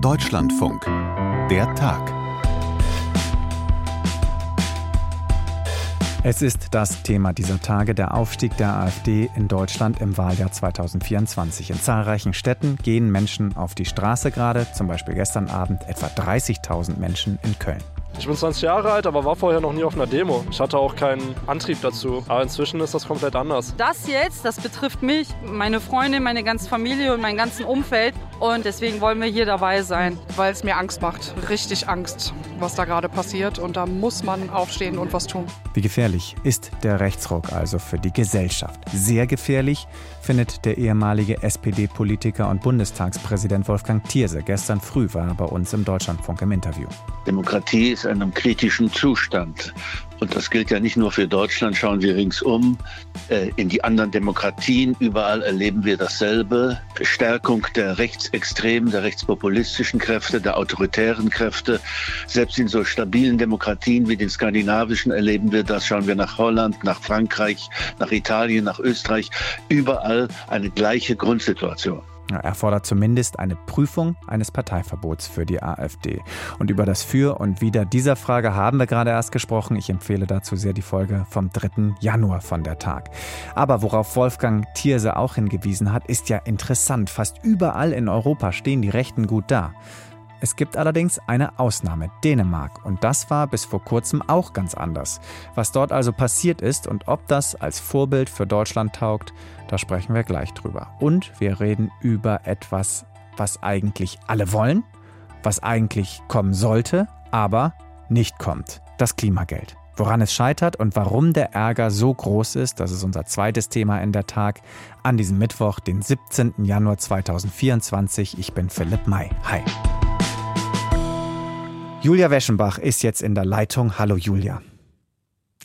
Deutschlandfunk. Der Tag. Es ist das Thema dieser Tage, der Aufstieg der AfD in Deutschland im Wahljahr 2024. In zahlreichen Städten gehen Menschen auf die Straße gerade, zum Beispiel gestern Abend etwa 30.000 Menschen in Köln. Ich bin 20 Jahre alt, aber war vorher noch nie auf einer Demo. Ich hatte auch keinen Antrieb dazu. Aber inzwischen ist das komplett anders. Das jetzt, das betrifft mich, meine Freunde, meine ganze Familie und mein ganzen Umfeld. Und deswegen wollen wir hier dabei sein. Weil es mir Angst macht. Richtig Angst, was da gerade passiert. Und da muss man aufstehen und was tun. Wie gefährlich ist der Rechtsruck also für die Gesellschaft? Sehr gefährlich findet der ehemalige SPD-Politiker und Bundestagspräsident Wolfgang Thierse. Gestern früh war er bei uns im Deutschlandfunk im Interview. Demokratie ist in einem kritischen Zustand. Und das gilt ja nicht nur für Deutschland. Schauen wir ringsum äh, in die anderen Demokratien. Überall erleben wir dasselbe. Stärkung der rechtsextremen, der rechtspopulistischen Kräfte, der autoritären Kräfte. Selbst in so stabilen Demokratien wie den skandinavischen erleben wir das. Schauen wir nach Holland, nach Frankreich, nach Italien, nach Österreich. Überall eine gleiche Grundsituation. Er fordert zumindest eine Prüfung eines Parteiverbots für die AfD. Und über das Für und Wider dieser Frage haben wir gerade erst gesprochen. Ich empfehle dazu sehr die Folge vom 3. Januar von der Tag. Aber worauf Wolfgang Thierse auch hingewiesen hat, ist ja interessant. Fast überall in Europa stehen die Rechten gut da. Es gibt allerdings eine Ausnahme, Dänemark. Und das war bis vor kurzem auch ganz anders. Was dort also passiert ist und ob das als Vorbild für Deutschland taugt, da sprechen wir gleich drüber. Und wir reden über etwas, was eigentlich alle wollen, was eigentlich kommen sollte, aber nicht kommt. Das Klimageld. Woran es scheitert und warum der Ärger so groß ist, das ist unser zweites Thema in der Tag an diesem Mittwoch, den 17. Januar 2024. Ich bin Philipp May. Hi. Julia Weschenbach ist jetzt in der Leitung. Hallo Julia.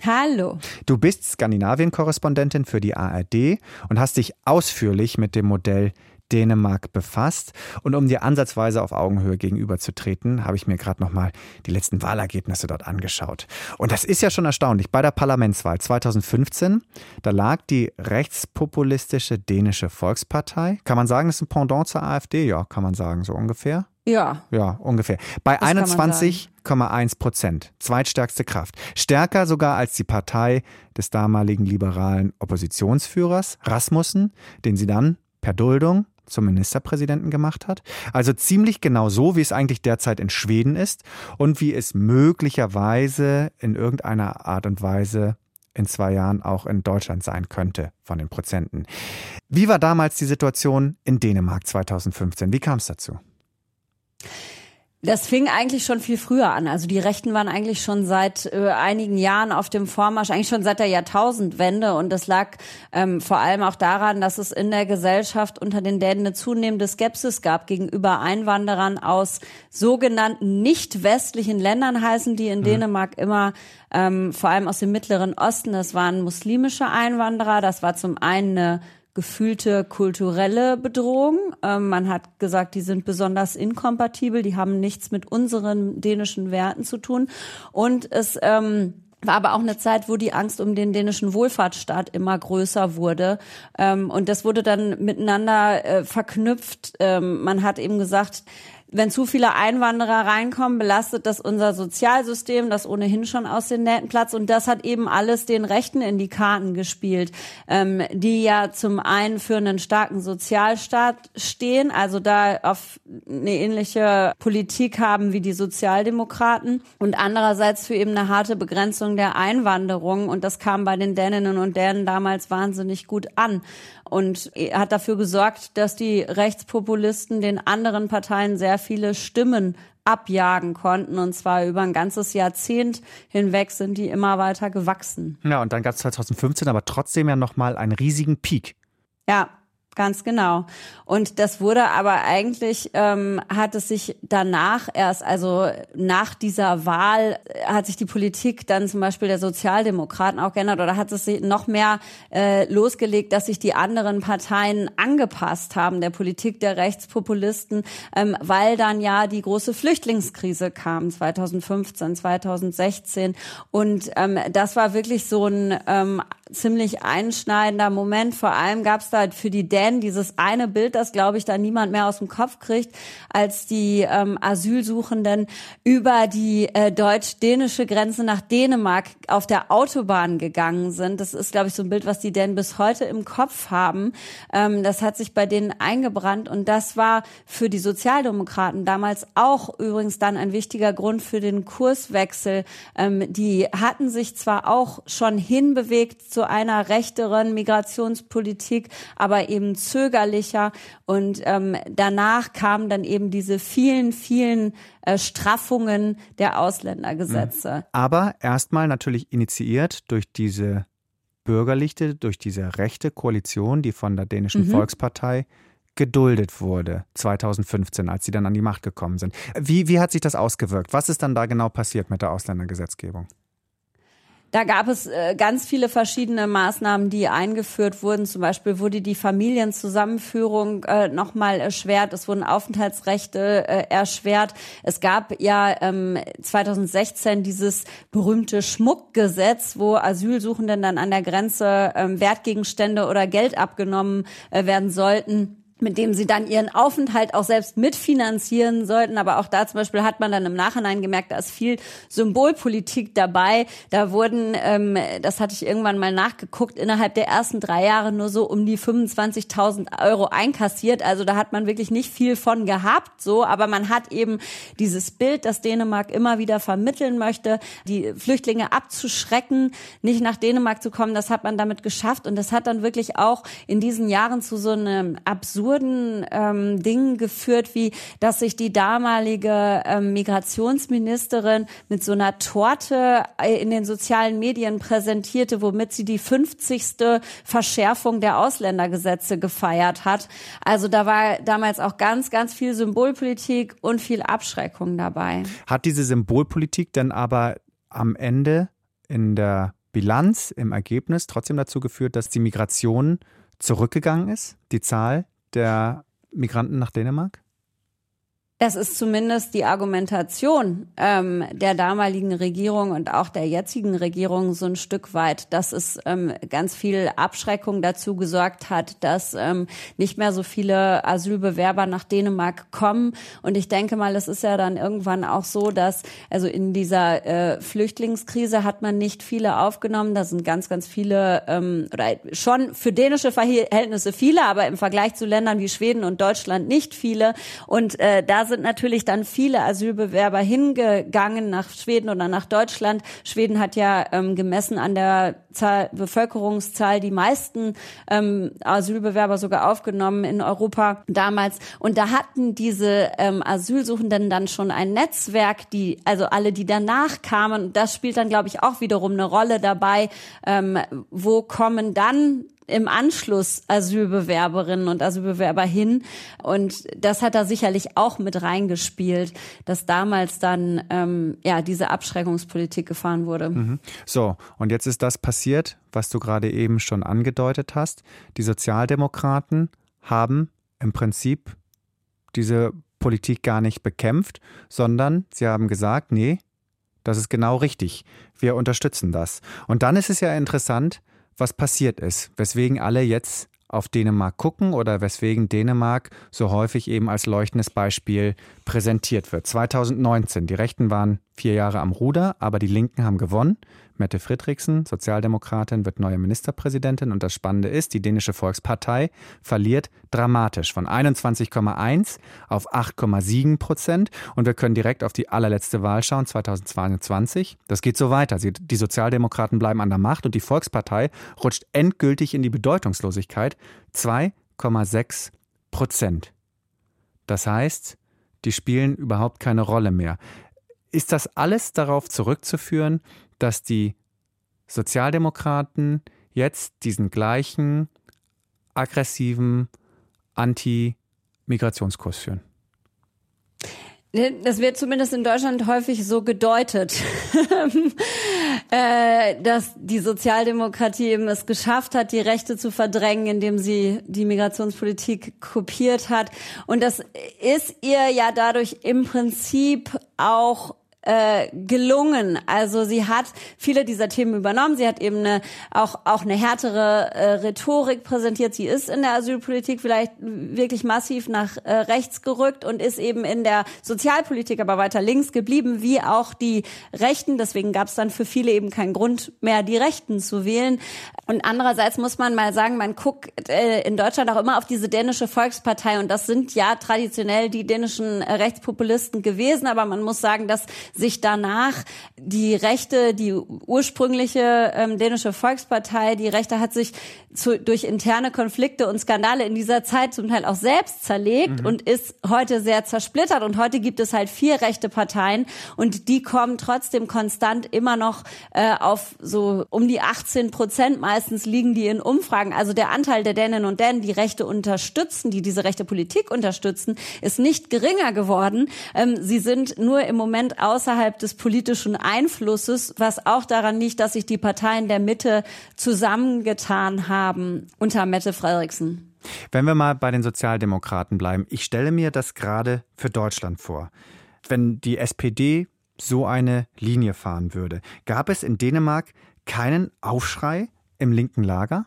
Hallo. Du bist Skandinavien-Korrespondentin für die ARD und hast dich ausführlich mit dem Modell Dänemark befasst. Und um dir ansatzweise auf Augenhöhe gegenüberzutreten, habe ich mir gerade nochmal die letzten Wahlergebnisse dort angeschaut. Und das ist ja schon erstaunlich. Bei der Parlamentswahl 2015, da lag die rechtspopulistische dänische Volkspartei. Kann man sagen, das ist ein Pendant zur AfD? Ja, kann man sagen, so ungefähr. Ja. Ja, ungefähr. Bei 21,1 Prozent. Zweitstärkste Kraft. Stärker sogar als die Partei des damaligen liberalen Oppositionsführers Rasmussen, den sie dann per Duldung zum Ministerpräsidenten gemacht hat. Also ziemlich genau so, wie es eigentlich derzeit in Schweden ist und wie es möglicherweise in irgendeiner Art und Weise in zwei Jahren auch in Deutschland sein könnte von den Prozenten. Wie war damals die Situation in Dänemark 2015? Wie kam es dazu? Das fing eigentlich schon viel früher an. Also die Rechten waren eigentlich schon seit äh, einigen Jahren auf dem Vormarsch, eigentlich schon seit der Jahrtausendwende. Und das lag ähm, vor allem auch daran, dass es in der Gesellschaft unter den Dänen eine zunehmende Skepsis gab gegenüber Einwanderern aus sogenannten nicht westlichen Ländern, heißen die in mhm. Dänemark immer, ähm, vor allem aus dem Mittleren Osten. Das waren muslimische Einwanderer. Das war zum einen eine gefühlte kulturelle Bedrohung. Ähm, man hat gesagt, die sind besonders inkompatibel, die haben nichts mit unseren dänischen Werten zu tun. Und es ähm, war aber auch eine Zeit, wo die Angst um den dänischen Wohlfahrtsstaat immer größer wurde. Ähm, und das wurde dann miteinander äh, verknüpft. Ähm, man hat eben gesagt, wenn zu viele Einwanderer reinkommen, belastet das unser Sozialsystem, das ohnehin schon aus den Nähten platzt. Und das hat eben alles den Rechten in die Karten gespielt, ähm, die ja zum einen für einen starken Sozialstaat stehen, also da auf eine ähnliche Politik haben wie die Sozialdemokraten und andererseits für eben eine harte Begrenzung der Einwanderung. Und das kam bei den Däninnen und Dänen damals wahnsinnig gut an und hat dafür gesorgt, dass die Rechtspopulisten den anderen Parteien sehr viele Stimmen abjagen konnten. Und zwar über ein ganzes Jahrzehnt hinweg sind die immer weiter gewachsen. Ja, und dann gab es 2015 aber trotzdem ja nochmal einen riesigen Peak. Ja, Ganz genau. Und das wurde aber eigentlich, ähm, hat es sich danach erst, also nach dieser Wahl, hat sich die Politik dann zum Beispiel der Sozialdemokraten auch geändert oder hat es sich noch mehr äh, losgelegt, dass sich die anderen Parteien angepasst haben, der Politik der Rechtspopulisten, ähm, weil dann ja die große Flüchtlingskrise kam, 2015, 2016. Und ähm, das war wirklich so ein ähm, ziemlich einschneidender Moment. Vor allem gab es da für die Dänen erwähnen, dieses eine Bild, das glaube ich da niemand mehr aus dem Kopf kriegt, als die ähm, Asylsuchenden über die äh, deutsch-dänische Grenze nach Dänemark auf der Autobahn gegangen sind. Das ist, glaube ich, so ein Bild, was die denn bis heute im Kopf haben. Ähm, das hat sich bei denen eingebrannt und das war für die Sozialdemokraten damals auch übrigens dann ein wichtiger Grund für den Kurswechsel. Ähm, die hatten sich zwar auch schon hinbewegt zu einer rechteren Migrationspolitik, aber eben zögerlicher und ähm, danach kamen dann eben diese vielen, vielen äh, Straffungen der Ausländergesetze. Mhm. Aber erstmal natürlich initiiert durch diese bürgerliche, durch diese rechte Koalition, die von der dänischen mhm. Volkspartei geduldet wurde 2015, als sie dann an die Macht gekommen sind. Wie, wie hat sich das ausgewirkt? Was ist dann da genau passiert mit der Ausländergesetzgebung? Da gab es äh, ganz viele verschiedene Maßnahmen, die eingeführt wurden. Zum Beispiel wurde die Familienzusammenführung äh, nochmal erschwert. Es wurden Aufenthaltsrechte äh, erschwert. Es gab ja ähm, 2016 dieses berühmte Schmuckgesetz, wo Asylsuchenden dann an der Grenze ähm, Wertgegenstände oder Geld abgenommen äh, werden sollten mit dem sie dann ihren Aufenthalt auch selbst mitfinanzieren sollten. Aber auch da zum Beispiel hat man dann im Nachhinein gemerkt, da ist viel Symbolpolitik dabei. Da wurden, ähm, das hatte ich irgendwann mal nachgeguckt, innerhalb der ersten drei Jahre nur so um die 25.000 Euro einkassiert. Also da hat man wirklich nicht viel von gehabt, so. Aber man hat eben dieses Bild, das Dänemark immer wieder vermitteln möchte, die Flüchtlinge abzuschrecken, nicht nach Dänemark zu kommen. Das hat man damit geschafft. Und das hat dann wirklich auch in diesen Jahren zu so einem absurden absurden ähm, Dingen geführt, wie dass sich die damalige ähm, Migrationsministerin mit so einer Torte äh, in den sozialen Medien präsentierte, womit sie die 50. Verschärfung der Ausländergesetze gefeiert hat. Also da war damals auch ganz, ganz viel Symbolpolitik und viel Abschreckung dabei. Hat diese Symbolpolitik denn aber am Ende in der Bilanz, im Ergebnis trotzdem dazu geführt, dass die Migration zurückgegangen ist, die Zahl der Migranten nach Dänemark? Das ist zumindest die Argumentation ähm, der damaligen Regierung und auch der jetzigen Regierung so ein Stück weit, dass es ähm, ganz viel Abschreckung dazu gesorgt hat, dass ähm, nicht mehr so viele Asylbewerber nach Dänemark kommen. Und ich denke mal, es ist ja dann irgendwann auch so, dass also in dieser äh, Flüchtlingskrise hat man nicht viele aufgenommen. Da sind ganz, ganz viele ähm, oder schon für dänische Verhältnisse viele, aber im Vergleich zu Ländern wie Schweden und Deutschland nicht viele. Und äh, da sind natürlich dann viele Asylbewerber hingegangen nach Schweden oder nach Deutschland. Schweden hat ja ähm, gemessen an der Zahl, Bevölkerungszahl die meisten ähm, Asylbewerber sogar aufgenommen in Europa damals. Und da hatten diese ähm, Asylsuchenden dann schon ein Netzwerk, die, also alle, die danach kamen. Das spielt dann, glaube ich, auch wiederum eine Rolle dabei. Ähm, wo kommen dann im Anschluss Asylbewerberinnen und Asylbewerber hin. Und das hat da sicherlich auch mit reingespielt, dass damals dann ähm, ja diese Abschreckungspolitik gefahren wurde. Mhm. So, und jetzt ist das passiert, was du gerade eben schon angedeutet hast. Die Sozialdemokraten haben im Prinzip diese Politik gar nicht bekämpft, sondern sie haben gesagt, nee, das ist genau richtig. Wir unterstützen das. Und dann ist es ja interessant, was passiert ist, weswegen alle jetzt auf Dänemark gucken oder weswegen Dänemark so häufig eben als leuchtendes Beispiel präsentiert wird. 2019, die Rechten waren vier Jahre am Ruder, aber die Linken haben gewonnen. Mette Fridriksen, Sozialdemokratin, wird neue Ministerpräsidentin. Und das Spannende ist, die dänische Volkspartei verliert dramatisch von 21,1 auf 8,7 Prozent. Und wir können direkt auf die allerletzte Wahl schauen, 2022. Das geht so weiter. Die Sozialdemokraten bleiben an der Macht und die Volkspartei rutscht endgültig in die Bedeutungslosigkeit. 2,6 Prozent. Das heißt, die spielen überhaupt keine Rolle mehr. Ist das alles darauf zurückzuführen, dass die Sozialdemokraten jetzt diesen gleichen aggressiven Anti-Migrationskurs führen? Das wird zumindest in Deutschland häufig so gedeutet, äh, dass die Sozialdemokratie eben es geschafft hat, die Rechte zu verdrängen, indem sie die Migrationspolitik kopiert hat. Und das ist ihr ja dadurch im Prinzip auch äh, gelungen. Also sie hat viele dieser Themen übernommen. Sie hat eben eine, auch, auch eine härtere äh, Rhetorik präsentiert. Sie ist in der Asylpolitik vielleicht wirklich massiv nach äh, rechts gerückt und ist eben in der Sozialpolitik aber weiter links geblieben, wie auch die Rechten. Deswegen gab es dann für viele eben keinen Grund mehr, die Rechten zu wählen. Und andererseits muss man mal sagen, man guckt äh, in Deutschland auch immer auf diese dänische Volkspartei und das sind ja traditionell die dänischen äh, Rechtspopulisten gewesen, aber man muss sagen, dass sich danach die Rechte, die ursprüngliche ähm, dänische Volkspartei, die Rechte hat sich zu, durch interne Konflikte und Skandale in dieser Zeit zum Teil auch selbst zerlegt mhm. und ist heute sehr zersplittert. Und heute gibt es halt vier rechte Parteien und die kommen trotzdem konstant immer noch äh, auf so um die 18 Prozent. Meistens liegen die in Umfragen. Also der Anteil der Dänen und Dänen, die Rechte unterstützen, die diese rechte Politik unterstützen, ist nicht geringer geworden. Ähm, sie sind nur im Moment außerhalb des politischen Einflusses, was auch daran liegt, dass sich die Parteien der Mitte zusammengetan haben unter Mette Frederiksen. Wenn wir mal bei den Sozialdemokraten bleiben, ich stelle mir das gerade für Deutschland vor. Wenn die SPD so eine Linie fahren würde, gab es in Dänemark keinen Aufschrei im linken Lager?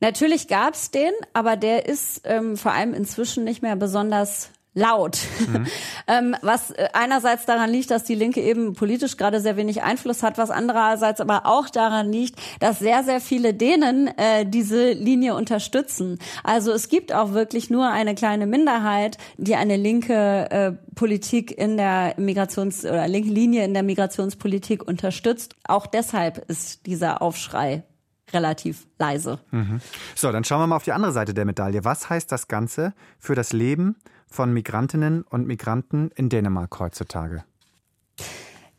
Natürlich gab es den, aber der ist ähm, vor allem inzwischen nicht mehr besonders laut. Mhm. ähm, was äh, einerseits daran liegt, dass die Linke eben politisch gerade sehr wenig Einfluss hat, was andererseits aber auch daran liegt, dass sehr, sehr viele denen äh, diese Linie unterstützen. Also es gibt auch wirklich nur eine kleine Minderheit, die eine linke äh, Politik in der Migrations- oder linke Linie in der Migrationspolitik unterstützt. Auch deshalb ist dieser Aufschrei relativ leise. Mhm. So, dann schauen wir mal auf die andere Seite der Medaille. Was heißt das Ganze für das Leben von Migrantinnen und Migranten in Dänemark heutzutage?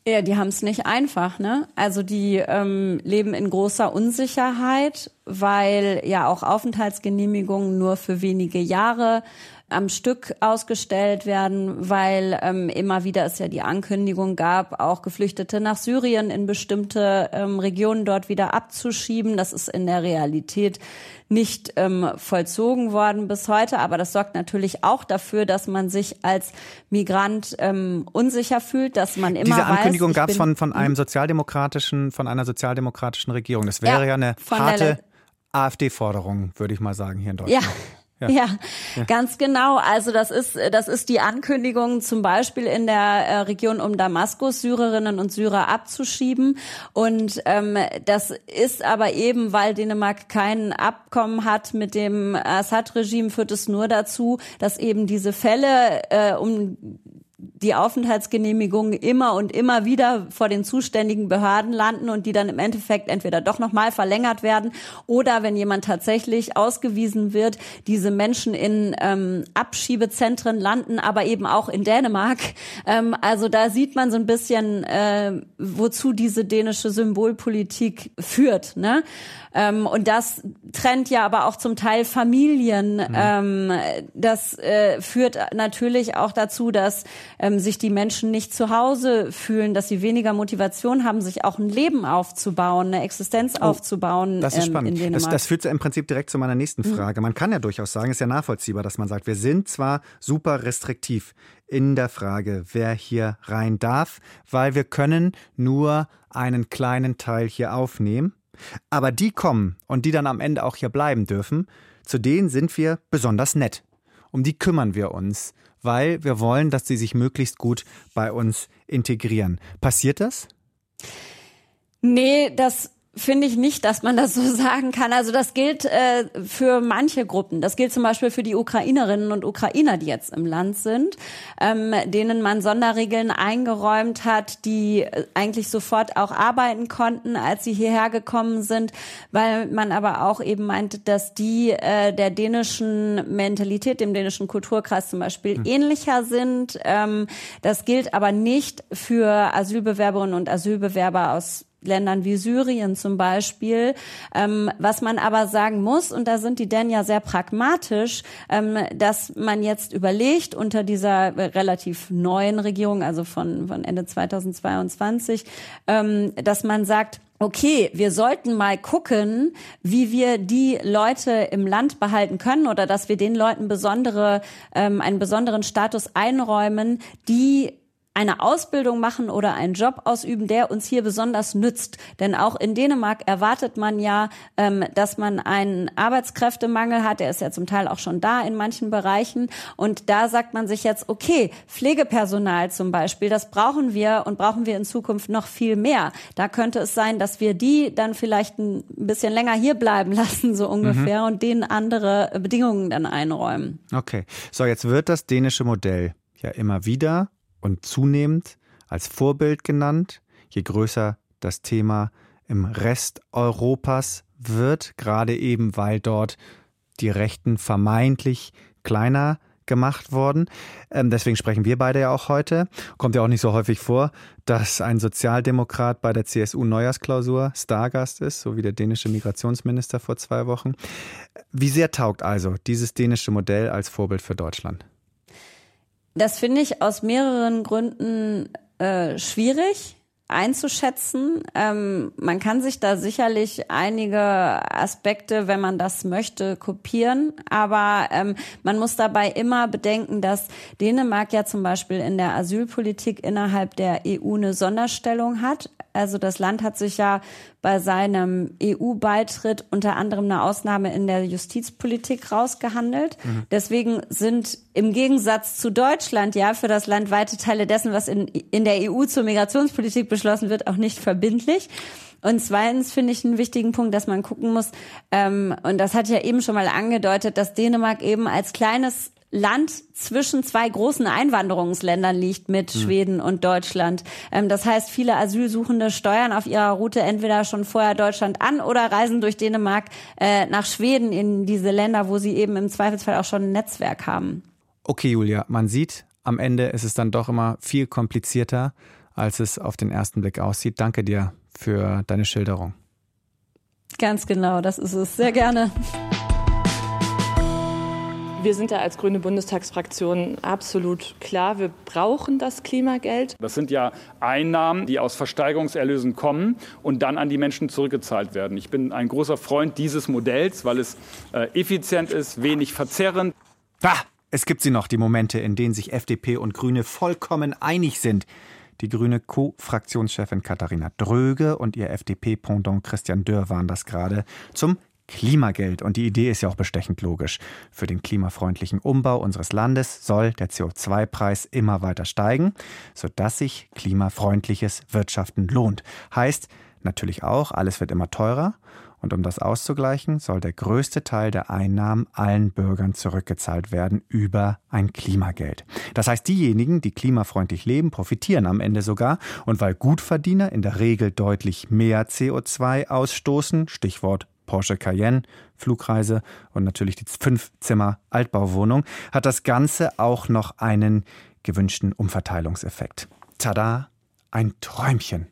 Ja, die haben es nicht einfach, ne? Also die ähm, leben in großer Unsicherheit, weil ja auch Aufenthaltsgenehmigungen nur für wenige Jahre am Stück ausgestellt werden, weil ähm, immer wieder es ja die Ankündigung gab, auch Geflüchtete nach Syrien in bestimmte ähm, Regionen dort wieder abzuschieben. Das ist in der Realität nicht ähm, vollzogen worden bis heute, aber das sorgt natürlich auch dafür, dass man sich als Migrant ähm, unsicher fühlt, dass man immer Diese Ankündigung gab es von, von einem sozialdemokratischen, von einer sozialdemokratischen Regierung. Das wäre ja, ja eine harte AfD-Forderung, würde ich mal sagen, hier in Deutschland. Ja. Ja. Ja, ganz genau. Also das ist das ist die Ankündigung zum Beispiel in der äh, Region um Damaskus Syrerinnen und Syrer abzuschieben und ähm, das ist aber eben, weil Dänemark kein Abkommen hat mit dem Assad-Regime, führt es nur dazu, dass eben diese Fälle äh, um die Aufenthaltsgenehmigungen immer und immer wieder vor den zuständigen Behörden landen und die dann im Endeffekt entweder doch nochmal verlängert werden oder wenn jemand tatsächlich ausgewiesen wird, diese Menschen in ähm, Abschiebezentren landen, aber eben auch in Dänemark. Ähm, also da sieht man so ein bisschen, äh, wozu diese dänische Symbolpolitik führt. Ne? Ähm, und das trennt ja aber auch zum Teil Familien. Mhm. Ähm, das äh, führt natürlich auch dazu, dass ähm, sich die Menschen nicht zu Hause fühlen, dass sie weniger Motivation haben, sich auch ein Leben aufzubauen, eine Existenz oh, aufzubauen. Das ist ähm, spannend. Das, das, führt im Prinzip direkt zu meiner nächsten mhm. Frage. Man kann ja durchaus sagen, ist ja nachvollziehbar, dass man sagt, wir sind zwar super restriktiv in der Frage, wer hier rein darf, weil wir können nur einen kleinen Teil hier aufnehmen. Aber die kommen und die dann am Ende auch hier bleiben dürfen, zu denen sind wir besonders nett. Um die kümmern wir uns, weil wir wollen, dass sie sich möglichst gut bei uns integrieren. Passiert das? Nee, das finde ich nicht, dass man das so sagen kann. Also das gilt äh, für manche Gruppen. Das gilt zum Beispiel für die Ukrainerinnen und Ukrainer, die jetzt im Land sind, ähm, denen man Sonderregeln eingeräumt hat, die äh, eigentlich sofort auch arbeiten konnten, als sie hierher gekommen sind, weil man aber auch eben meinte, dass die äh, der dänischen Mentalität, dem dänischen Kulturkreis zum Beispiel mhm. ähnlicher sind. Ähm, das gilt aber nicht für Asylbewerberinnen und Asylbewerber aus Ländern wie Syrien zum Beispiel. Ähm, was man aber sagen muss, und da sind die denn ja sehr pragmatisch, ähm, dass man jetzt überlegt unter dieser relativ neuen Regierung, also von, von Ende 2022, ähm, dass man sagt, okay, wir sollten mal gucken, wie wir die Leute im Land behalten können oder dass wir den Leuten besondere, ähm, einen besonderen Status einräumen, die eine Ausbildung machen oder einen Job ausüben, der uns hier besonders nützt. Denn auch in Dänemark erwartet man ja, ähm, dass man einen Arbeitskräftemangel hat. Der ist ja zum Teil auch schon da in manchen Bereichen. Und da sagt man sich jetzt, okay, Pflegepersonal zum Beispiel, das brauchen wir und brauchen wir in Zukunft noch viel mehr. Da könnte es sein, dass wir die dann vielleicht ein bisschen länger hier bleiben lassen, so ungefähr, mhm. und denen andere Bedingungen dann einräumen. Okay. So, jetzt wird das dänische Modell ja immer wieder und zunehmend als Vorbild genannt, je größer das Thema im Rest Europas wird, gerade eben weil dort die Rechten vermeintlich kleiner gemacht worden. Ähm, deswegen sprechen wir beide ja auch heute. Kommt ja auch nicht so häufig vor, dass ein Sozialdemokrat bei der CSU Neujahrsklausur Stargast ist, so wie der dänische Migrationsminister vor zwei Wochen. Wie sehr taugt also dieses dänische Modell als Vorbild für Deutschland? Das finde ich aus mehreren Gründen äh, schwierig einzuschätzen. Ähm, man kann sich da sicherlich einige Aspekte, wenn man das möchte, kopieren. Aber ähm, man muss dabei immer bedenken, dass Dänemark ja zum Beispiel in der Asylpolitik innerhalb der EU eine Sonderstellung hat. Also das Land hat sich ja bei seinem EU-Beitritt unter anderem eine Ausnahme in der Justizpolitik rausgehandelt. Mhm. Deswegen sind im Gegensatz zu Deutschland ja für das Land weite Teile dessen, was in, in der EU zur Migrationspolitik beschlossen wird, auch nicht verbindlich. Und zweitens finde ich einen wichtigen Punkt, dass man gucken muss, ähm, und das hat ja eben schon mal angedeutet, dass Dänemark eben als kleines Land zwischen zwei großen Einwanderungsländern liegt mit hm. Schweden und Deutschland. Ähm, das heißt, viele Asylsuchende steuern auf ihrer Route entweder schon vorher Deutschland an oder reisen durch Dänemark äh, nach Schweden in diese Länder, wo sie eben im Zweifelsfall auch schon ein Netzwerk haben. Okay, Julia, man sieht, am Ende ist es dann doch immer viel komplizierter, als es auf den ersten Blick aussieht. Danke dir für deine Schilderung. Ganz genau, das ist es. Sehr gerne. Wir sind da als Grüne Bundestagsfraktion absolut klar. Wir brauchen das Klimageld. Das sind ja Einnahmen, die aus Versteigerungserlösen kommen und dann an die Menschen zurückgezahlt werden. Ich bin ein großer Freund dieses Modells, weil es äh, effizient ist, wenig verzerrend. Ah, es gibt sie noch, die Momente, in denen sich FDP und Grüne vollkommen einig sind. Die grüne Co-Fraktionschefin Katharina Dröge und ihr FDP-Pendant Christian Dörr waren das gerade zum Klimageld. Und die Idee ist ja auch bestechend logisch. Für den klimafreundlichen Umbau unseres Landes soll der CO2-Preis immer weiter steigen, sodass sich klimafreundliches Wirtschaften lohnt. Heißt natürlich auch, alles wird immer teurer. Und um das auszugleichen, soll der größte Teil der Einnahmen allen Bürgern zurückgezahlt werden über ein Klimageld. Das heißt, diejenigen, die klimafreundlich leben, profitieren am Ende sogar. Und weil Gutverdiener in der Regel deutlich mehr CO2 ausstoßen, Stichwort Porsche Cayenne, Flugreise und natürlich die Fünf-Zimmer-Altbauwohnung, hat das Ganze auch noch einen gewünschten Umverteilungseffekt. Tada, ein Träumchen.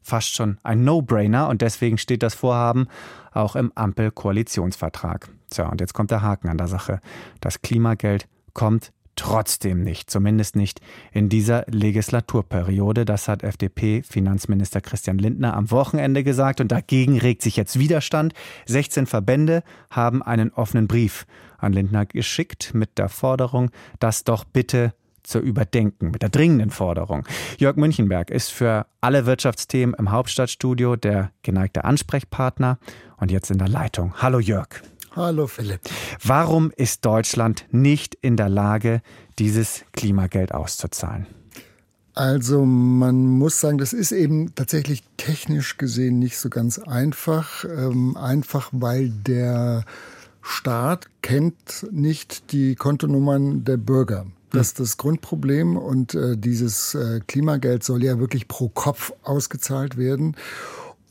Fast schon ein No-Brainer und deswegen steht das Vorhaben auch im Ampel-Koalitionsvertrag. Tja, und jetzt kommt der Haken an der Sache. Das Klimageld kommt trotzdem nicht, zumindest nicht in dieser Legislaturperiode. Das hat FDP-Finanzminister Christian Lindner am Wochenende gesagt und dagegen regt sich jetzt Widerstand. 16 Verbände haben einen offenen Brief an Lindner geschickt mit der Forderung, das doch bitte zu überdenken, mit der dringenden Forderung. Jörg Münchenberg ist für alle Wirtschaftsthemen im Hauptstadtstudio der geneigte Ansprechpartner und jetzt in der Leitung. Hallo Jörg. Hallo Philipp. Warum ist Deutschland nicht in der Lage, dieses Klimageld auszuzahlen? Also man muss sagen, das ist eben tatsächlich technisch gesehen nicht so ganz einfach. Ähm, einfach weil der Staat kennt nicht die Kontonummern der Bürger. Das ist das Grundproblem und äh, dieses äh, Klimageld soll ja wirklich pro Kopf ausgezahlt werden.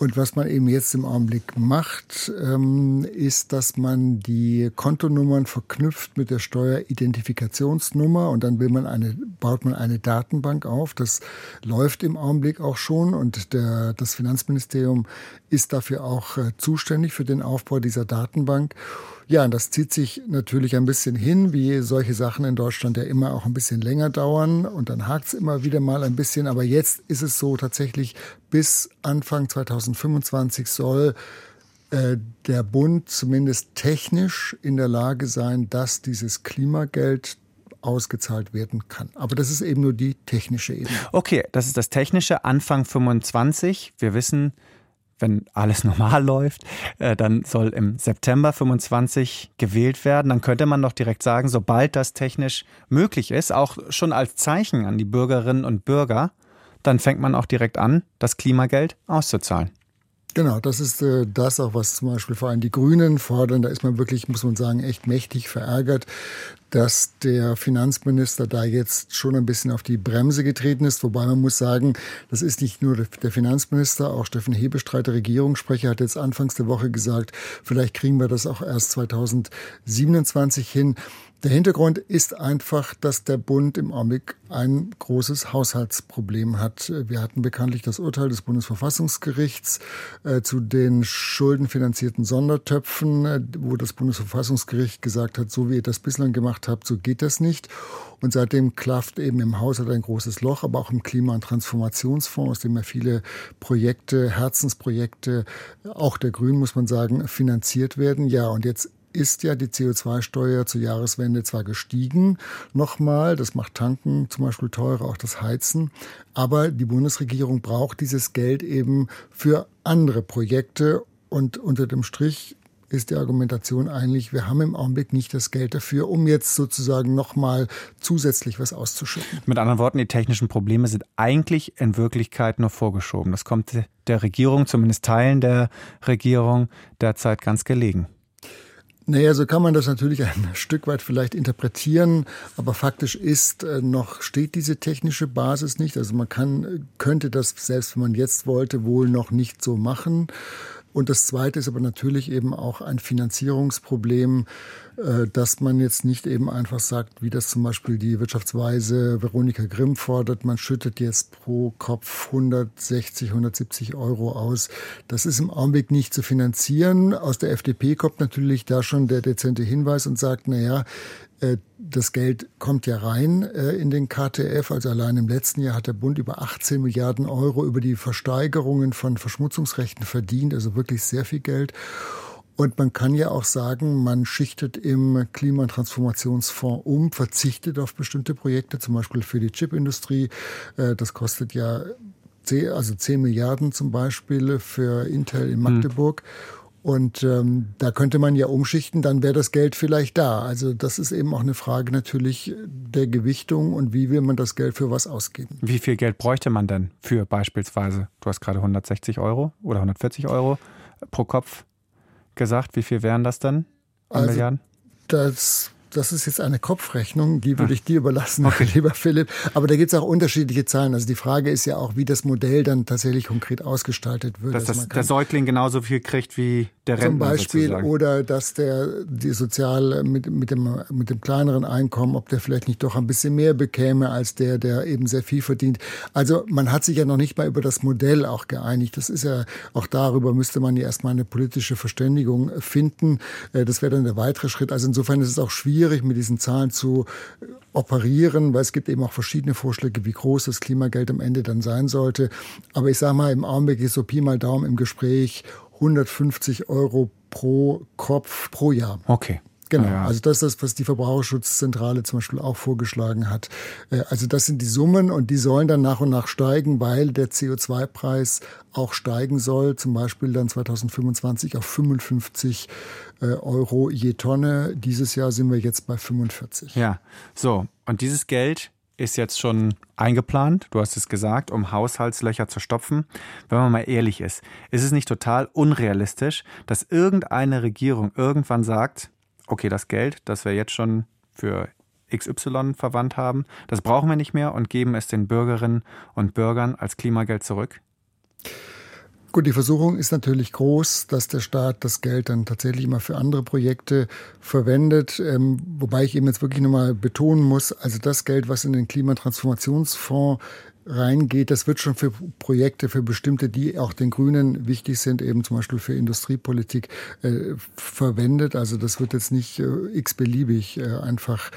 Und was man eben jetzt im Augenblick macht, ähm, ist, dass man die Kontonummern verknüpft mit der Steueridentifikationsnummer und dann will man eine, baut man eine Datenbank auf. Das läuft im Augenblick auch schon und der, das Finanzministerium ist dafür auch äh, zuständig für den Aufbau dieser Datenbank. Ja, und das zieht sich natürlich ein bisschen hin, wie solche Sachen in Deutschland ja immer auch ein bisschen länger dauern. Und dann hakt es immer wieder mal ein bisschen. Aber jetzt ist es so tatsächlich, bis Anfang 2025 soll äh, der Bund zumindest technisch in der Lage sein, dass dieses Klimageld ausgezahlt werden kann. Aber das ist eben nur die technische Ebene. Okay, das ist das technische Anfang 25. Wir wissen, wenn alles normal läuft, äh, dann soll im September 25 gewählt werden. Dann könnte man doch direkt sagen, sobald das technisch möglich ist, auch schon als Zeichen an die Bürgerinnen und Bürger, dann fängt man auch direkt an, das Klimageld auszuzahlen. Genau, das ist äh, das auch, was zum Beispiel vor allem die Grünen fordern. Da ist man wirklich, muss man sagen, echt mächtig verärgert, dass der Finanzminister da jetzt schon ein bisschen auf die Bremse getreten ist. Wobei man muss sagen, das ist nicht nur der Finanzminister, auch Steffen Hebestreit, der Regierungssprecher, hat jetzt anfangs der Woche gesagt, vielleicht kriegen wir das auch erst 2027 hin. Der Hintergrund ist einfach, dass der Bund im Augenblick ein großes Haushaltsproblem hat. Wir hatten bekanntlich das Urteil des Bundesverfassungsgerichts äh, zu den schuldenfinanzierten Sondertöpfen, äh, wo das Bundesverfassungsgericht gesagt hat, so wie ihr das bislang gemacht habt, so geht das nicht. Und seitdem klafft eben im Haushalt ein großes Loch, aber auch im Klima- und Transformationsfonds, aus dem ja viele Projekte, Herzensprojekte, auch der Grünen, muss man sagen, finanziert werden. Ja, und jetzt ist ja die CO2-Steuer zur Jahreswende zwar gestiegen, nochmal, das macht Tanken zum Beispiel teurer, auch das Heizen, aber die Bundesregierung braucht dieses Geld eben für andere Projekte und unter dem Strich ist die Argumentation eigentlich, wir haben im Augenblick nicht das Geld dafür, um jetzt sozusagen nochmal zusätzlich was auszuschütten. Mit anderen Worten, die technischen Probleme sind eigentlich in Wirklichkeit nur vorgeschoben. Das kommt der Regierung, zumindest Teilen der Regierung, derzeit ganz gelegen. Naja, so kann man das natürlich ein Stück weit vielleicht interpretieren, aber faktisch ist, äh, noch steht diese technische Basis nicht. Also man kann, könnte das, selbst wenn man jetzt wollte, wohl noch nicht so machen. Und das Zweite ist aber natürlich eben auch ein Finanzierungsproblem, äh, dass man jetzt nicht eben einfach sagt, wie das zum Beispiel die Wirtschaftsweise Veronika Grimm fordert, man schüttet jetzt pro Kopf 160, 170 Euro aus. Das ist im Augenblick nicht zu finanzieren. Aus der FDP kommt natürlich da schon der dezente Hinweis und sagt, na ja, äh, das Geld kommt ja rein äh, in den KTF. Also allein im letzten Jahr hat der Bund über 18 Milliarden Euro über die Versteigerungen von Verschmutzungsrechten verdient. Also wirklich sehr viel Geld. Und man kann ja auch sagen, man schichtet im Klimatransformationsfonds um, verzichtet auf bestimmte Projekte, zum Beispiel für die Chipindustrie. Äh, das kostet ja 10, also 10 Milliarden zum Beispiel für Intel in hm. Magdeburg. Mhm. Und ähm, da könnte man ja umschichten, dann wäre das Geld vielleicht da. Also das ist eben auch eine Frage natürlich der Gewichtung und wie will man das Geld für was ausgeben. Wie viel Geld bräuchte man denn für beispielsweise, du hast gerade 160 Euro oder 140 Euro pro Kopf gesagt, wie viel wären das dann an also, Milliarden? Das das ist jetzt eine Kopfrechnung, die würde ah. ich dir überlassen, okay. lieber Philipp. Aber da gibt es auch unterschiedliche Zahlen. Also die Frage ist ja auch, wie das Modell dann tatsächlich konkret ausgestaltet wird. Dass also das, der Säugling genauso viel kriegt wie der Rentner Zum Beispiel sozusagen. oder dass der die sozial mit, mit, dem, mit dem kleineren Einkommen, ob der vielleicht nicht doch ein bisschen mehr bekäme als der, der eben sehr viel verdient. Also man hat sich ja noch nicht mal über das Modell auch geeinigt. Das ist ja auch darüber müsste man ja erstmal eine politische Verständigung finden. Äh, das wäre dann der weitere Schritt. Also insofern ist es auch schwierig schwierig, mit diesen Zahlen zu operieren, weil es gibt eben auch verschiedene Vorschläge, wie groß das Klimageld am Ende dann sein sollte. Aber ich sage mal, im Augenblick ist so Pi mal Daumen im Gespräch 150 Euro pro Kopf pro Jahr. Okay. Genau, ja. also das ist das, was die Verbraucherschutzzentrale zum Beispiel auch vorgeschlagen hat. Äh, also das sind die Summen und die sollen dann nach und nach steigen, weil der CO2-Preis auch steigen soll, zum Beispiel dann 2025 auf 55 äh, Euro je Tonne. Dieses Jahr sind wir jetzt bei 45. Ja, so. Und dieses Geld ist jetzt schon eingeplant, du hast es gesagt, um Haushaltslöcher zu stopfen. Wenn man mal ehrlich ist, ist es nicht total unrealistisch, dass irgendeine Regierung irgendwann sagt, okay, das Geld, das wir jetzt schon für XY verwandt haben, das brauchen wir nicht mehr und geben es den Bürgerinnen und Bürgern als Klimageld zurück? Gut, die Versuchung ist natürlich groß, dass der Staat das Geld dann tatsächlich immer für andere Projekte verwendet. Ähm, wobei ich eben jetzt wirklich nochmal betonen muss, also das Geld, was in den Klimatransformationsfonds reingeht, das wird schon für Projekte, für bestimmte, die auch den Grünen wichtig sind, eben zum Beispiel für Industriepolitik äh, verwendet. Also das wird jetzt nicht äh, x-beliebig äh, einfach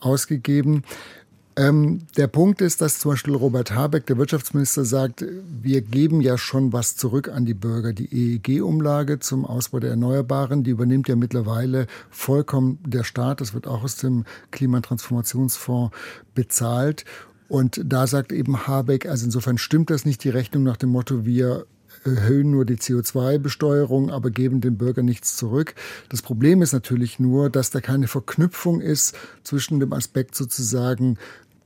ausgegeben. Ähm, der Punkt ist, dass zum Beispiel Robert Habeck, der Wirtschaftsminister, sagt, wir geben ja schon was zurück an die Bürger. Die EEG-Umlage zum Ausbau der Erneuerbaren, die übernimmt ja mittlerweile vollkommen der Staat. Das wird auch aus dem Klimatransformationsfonds bezahlt. Und da sagt eben Habeck, also insofern stimmt das nicht die Rechnung nach dem Motto, wir erhöhen nur die CO2-Besteuerung, aber geben den Bürgern nichts zurück. Das Problem ist natürlich nur, dass da keine Verknüpfung ist zwischen dem Aspekt sozusagen,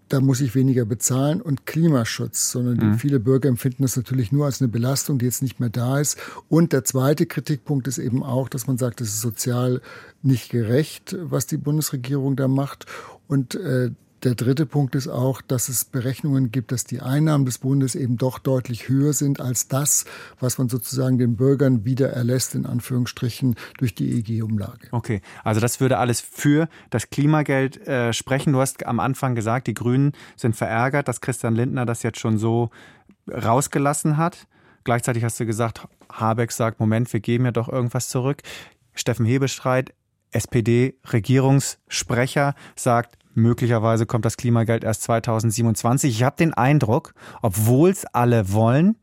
da muss ich weniger bezahlen und Klimaschutz, sondern mhm. viele Bürger empfinden das natürlich nur als eine Belastung, die jetzt nicht mehr da ist. Und der zweite Kritikpunkt ist eben auch, dass man sagt, es ist sozial nicht gerecht, was die Bundesregierung da macht. Und äh, der dritte Punkt ist auch, dass es Berechnungen gibt, dass die Einnahmen des Bundes eben doch deutlich höher sind als das, was man sozusagen den Bürgern wieder erlässt, in Anführungsstrichen, durch die EG-Umlage. Okay, also das würde alles für das Klimageld äh, sprechen. Du hast am Anfang gesagt, die Grünen sind verärgert, dass Christian Lindner das jetzt schon so rausgelassen hat. Gleichzeitig hast du gesagt, Habeck sagt, Moment, wir geben ja doch irgendwas zurück. Steffen Hebestreit, SPD-Regierungssprecher, sagt, Möglicherweise kommt das Klimageld erst 2027. Ich habe den Eindruck, obwohl es alle wollen,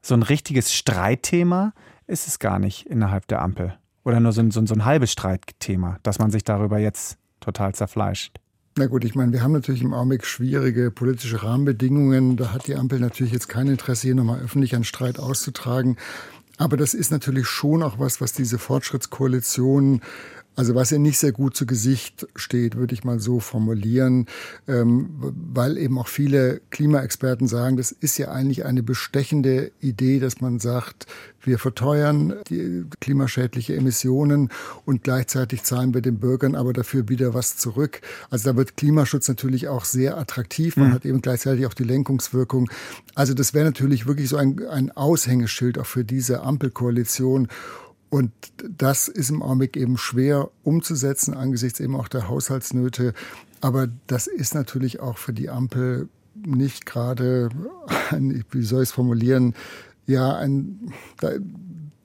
so ein richtiges Streitthema ist es gar nicht innerhalb der Ampel. Oder nur so ein, so ein, so ein halbes Streitthema, dass man sich darüber jetzt total zerfleischt. Na gut, ich meine, wir haben natürlich im Augenblick schwierige politische Rahmenbedingungen. Da hat die Ampel natürlich jetzt kein Interesse, hier nochmal öffentlich einen Streit auszutragen. Aber das ist natürlich schon auch was, was diese Fortschrittskoalition also was ihr nicht sehr gut zu Gesicht steht, würde ich mal so formulieren, ähm, weil eben auch viele Klimaexperten sagen, das ist ja eigentlich eine bestechende Idee, dass man sagt, wir verteuern die klimaschädliche Emissionen und gleichzeitig zahlen wir den Bürgern aber dafür wieder was zurück. Also da wird Klimaschutz natürlich auch sehr attraktiv. Man mhm. hat eben gleichzeitig auch die Lenkungswirkung. Also das wäre natürlich wirklich so ein, ein Aushängeschild auch für diese Ampelkoalition. Und das ist im Augenblick eben schwer umzusetzen angesichts eben auch der Haushaltsnöte. Aber das ist natürlich auch für die Ampel nicht gerade, wie soll ich es formulieren, ja, ein, da,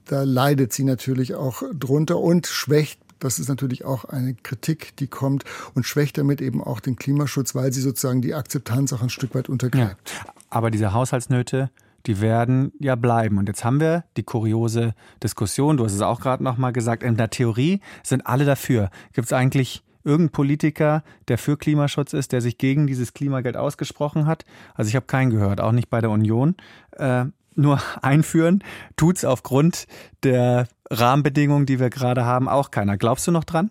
da leidet sie natürlich auch drunter und schwächt das ist natürlich auch eine Kritik, die kommt und schwächt damit eben auch den Klimaschutz, weil sie sozusagen die Akzeptanz auch ein Stück weit untergräbt. Ja, aber diese Haushaltsnöte, die werden ja bleiben. Und jetzt haben wir die kuriose Diskussion, du hast es auch gerade nochmal gesagt, in der Theorie sind alle dafür. Gibt es eigentlich irgendeinen Politiker, der für Klimaschutz ist, der sich gegen dieses Klimageld ausgesprochen hat? Also ich habe keinen gehört, auch nicht bei der Union. Äh, nur einführen tut es aufgrund der Rahmenbedingungen, die wir gerade haben, auch keiner. Glaubst du noch dran?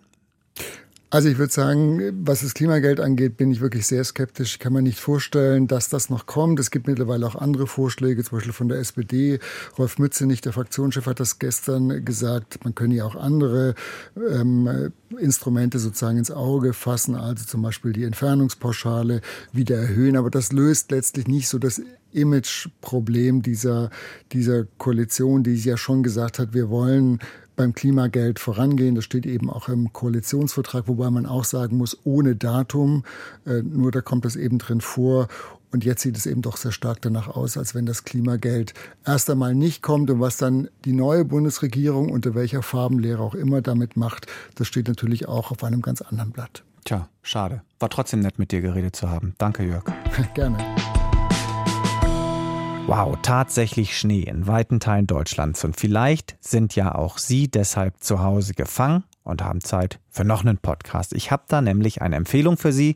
Also ich würde sagen, was das Klimageld angeht, bin ich wirklich sehr skeptisch. Ich kann mir nicht vorstellen, dass das noch kommt. Es gibt mittlerweile auch andere Vorschläge, zum Beispiel von der SPD. Rolf Mützenich, der Fraktionschef, hat das gestern gesagt. Man könne ja auch andere ähm, Instrumente sozusagen ins Auge fassen, also zum Beispiel die Entfernungspauschale wieder erhöhen. Aber das löst letztlich nicht so das Imageproblem dieser, dieser Koalition, die ja schon gesagt hat, wir wollen beim Klimageld vorangehen. Das steht eben auch im Koalitionsvertrag, wobei man auch sagen muss, ohne Datum. Äh, nur da kommt das eben drin vor. Und jetzt sieht es eben doch sehr stark danach aus, als wenn das Klimageld erst einmal nicht kommt. Und was dann die neue Bundesregierung unter welcher Farbenlehre auch immer damit macht, das steht natürlich auch auf einem ganz anderen Blatt. Tja, schade. War trotzdem nett, mit dir geredet zu haben. Danke, Jörg. Gerne. Wow, tatsächlich Schnee in weiten Teilen Deutschlands. Und vielleicht sind ja auch Sie deshalb zu Hause gefangen und haben Zeit für noch einen Podcast. Ich habe da nämlich eine Empfehlung für Sie.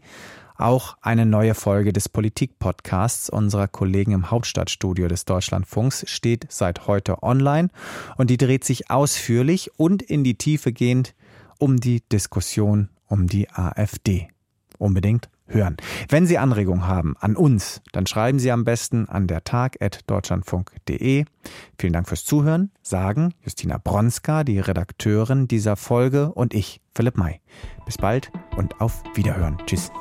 Auch eine neue Folge des Politik-Podcasts unserer Kollegen im Hauptstadtstudio des Deutschlandfunks steht seit heute online und die dreht sich ausführlich und in die Tiefe gehend um die Diskussion um die AfD. Unbedingt hören. Wenn Sie Anregungen haben an uns, dann schreiben Sie am besten an der Tag@deutschlandfunk.de. Vielen Dank fürs Zuhören, sagen Justina Bronska, die Redakteurin dieser Folge und ich, Philipp May. Bis bald und auf Wiederhören. Tschüss.